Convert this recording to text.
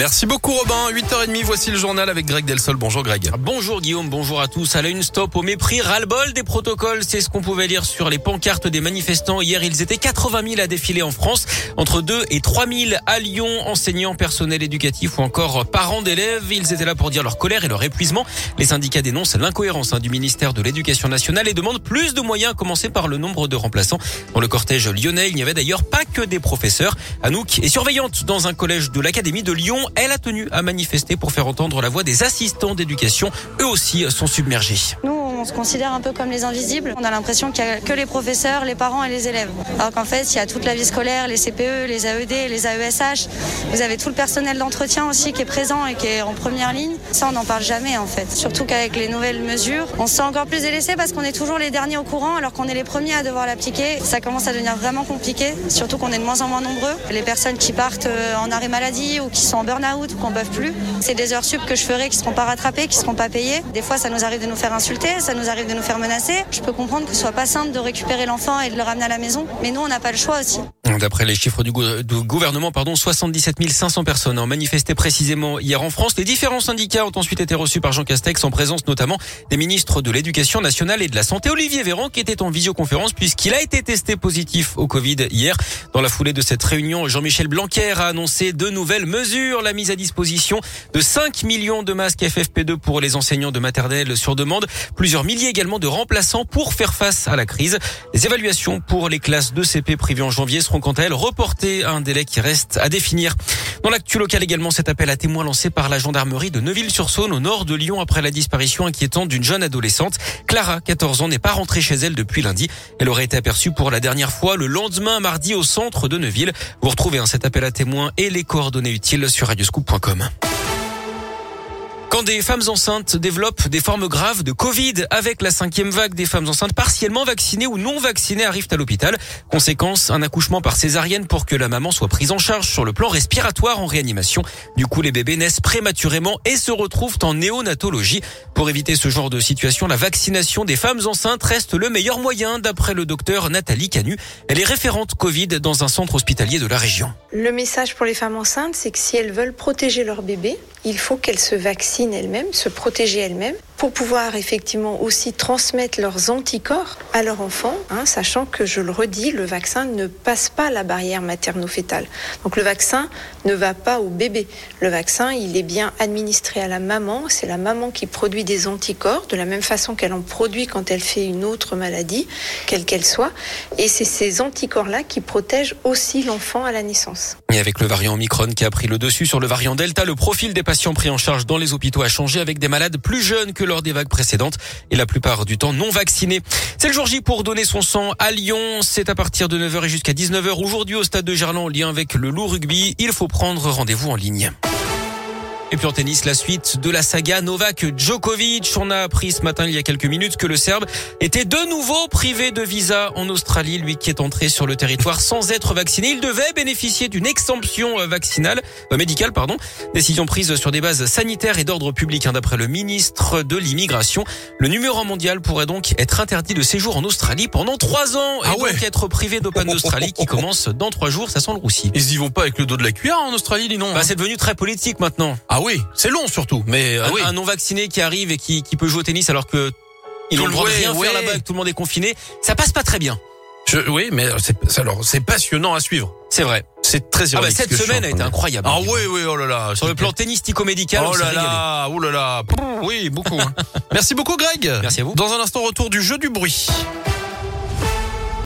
Merci beaucoup Robin. 8h30, voici le journal avec Greg Delsol. Bonjour Greg. Bonjour Guillaume, bonjour à tous. À la une stop au mépris, ras-le-bol des protocoles. C'est ce qu'on pouvait lire sur les pancartes des manifestants. Hier, ils étaient 80 000 à défiler en France. Entre 2 et 3 000 à Lyon, enseignants, personnel éducatif ou encore parents d'élèves. Ils étaient là pour dire leur colère et leur épuisement. Les syndicats dénoncent l'incohérence hein, du ministère de l'Éducation nationale et demandent plus de moyens, à commencer par le nombre de remplaçants. Dans le cortège lyonnais, il n'y avait d'ailleurs pas que des professeurs. Anouk est surveillante dans un collège de l'Académie de Lyon. Elle a tenu à manifester pour faire entendre la voix des assistants d'éducation. Eux aussi sont submergés. On se considère un peu comme les invisibles. On a l'impression qu'il n'y a que les professeurs, les parents et les élèves. Alors qu'en fait, il y a toute la vie scolaire, les CPE, les AED, les AESH. Vous avez tout le personnel d'entretien aussi qui est présent et qui est en première ligne. Ça, on n'en parle jamais en fait. Surtout qu'avec les nouvelles mesures, on se sent encore plus délaissé parce qu'on est toujours les derniers au courant alors qu'on est les premiers à devoir l'appliquer. Ça commence à devenir vraiment compliqué, surtout qu'on est de moins en moins nombreux. Les personnes qui partent euh, en arrêt maladie ou qui sont en burn-out ou qu'on ne plus, c'est des heures sup que je ferai qui ne seront pas rattrapées, qui ne seront pas payées. Des fois, ça nous arrive de nous faire insulter, ça nous arrive de nous faire menacer. Je peux comprendre que ce soit pas simple de récupérer l'enfant et de le ramener à la maison, mais nous, on n'a pas le choix aussi. D'après les chiffres du, gouvernement, pardon, 77 500 personnes ont manifesté précisément hier en France. Les différents syndicats ont ensuite été reçus par Jean Castex en présence notamment des ministres de l'Éducation nationale et de la Santé. Olivier Véran qui était en visioconférence puisqu'il a été testé positif au Covid hier. Dans la foulée de cette réunion, Jean-Michel Blanquer a annoncé de nouvelles mesures. La mise à disposition de 5 millions de masques FFP2 pour les enseignants de maternelle sur demande. Plusieurs milliers également de remplaçants pour faire face à la crise. Les évaluations pour les classes de CP privées en janvier seront quant à elles reportées à un délai qui reste à définir. Dans l'actu local également, cet appel à témoins lancé par la gendarmerie de Neuville-sur-Saône au nord de Lyon après la disparition inquiétante d'une jeune adolescente. Clara, 14 ans, n'est pas rentrée chez elle depuis lundi. Elle aurait été aperçue pour la dernière fois le lendemain mardi au centre de Neuville. Vous retrouvez hein, cet appel à témoins et les coordonnées utiles sur radioscoop.com. Quand des femmes enceintes développent des formes graves de Covid avec la cinquième vague, des femmes enceintes partiellement vaccinées ou non vaccinées arrivent à l'hôpital. Conséquence, un accouchement par césarienne pour que la maman soit prise en charge sur le plan respiratoire en réanimation. Du coup, les bébés naissent prématurément et se retrouvent en néonatologie. Pour éviter ce genre de situation, la vaccination des femmes enceintes reste le meilleur moyen d'après le docteur Nathalie Canu. Elle est référente Covid dans un centre hospitalier de la région. Le message pour les femmes enceintes, c'est que si elles veulent protéger leur bébé, il faut qu'elles se vaccinent elles-mêmes, se protéger elles-mêmes, pour pouvoir effectivement aussi transmettre leurs anticorps à leur enfant, hein, sachant que, je le redis, le vaccin ne passe pas la barrière materno-fétale. Donc le vaccin ne va pas au bébé. Le vaccin, il est bien administré à la maman. C'est la maman qui produit des anticorps, de la même façon qu'elle en produit quand elle fait une autre maladie, quelle qu'elle soit. Et c'est ces anticorps-là qui protègent aussi l'enfant à la naissance. Et avec le variant Omicron qui a pris le dessus sur le variant Delta, le profil des patients pris en charge dans les hôpitaux a changé avec des malades plus jeunes que lors des vagues précédentes et la plupart du temps non vaccinés. C'est le jour J pour donner son sang à Lyon. C'est à partir de 9h et jusqu'à 19h aujourd'hui au stade de Gerland en lien avec le loup rugby. Il faut prendre rendez-vous en ligne. Et puis en tennis, la suite de la saga Novak Djokovic. On a appris ce matin, il y a quelques minutes, que le Serbe était de nouveau privé de visa en Australie. Lui qui est entré sur le territoire sans être vacciné, il devait bénéficier d'une exemption euh, vaccinale, euh, médicale, pardon. Décision prise sur des bases sanitaires et d'ordre public, hein, d'après le ministre de l'immigration. Le numéro mondial pourrait donc être interdit de séjour en Australie pendant trois ans ah et ouais. donc être privé d'Open d'Australie qui commence dans trois jours. Ça sent le roussi. Ils y vont pas avec le dos de la cuillère en Australie, dis non. Bah, c'est devenu très politique maintenant. Ah oui, c'est long surtout, mais ah un, oui. un non vacciné qui arrive et qui, qui peut jouer au tennis alors que ils ont le droit de rien ouais. faire là-bas, que tout le monde est confiné. Ça passe pas très bien. Je- oui, mais c'est alors c'est passionnant à suivre. C'est vrai. C'est très Ah bah, ironique. ce cette semaine a été incroyable. Ah oui, oui, oh là là. Sur le plan tennistico-médical, Oh là là, oh là là. Oui, beaucoup. hein. Merci beaucoup, Greg. Merci à vous. Dans un instant, retour du jeu du bruit.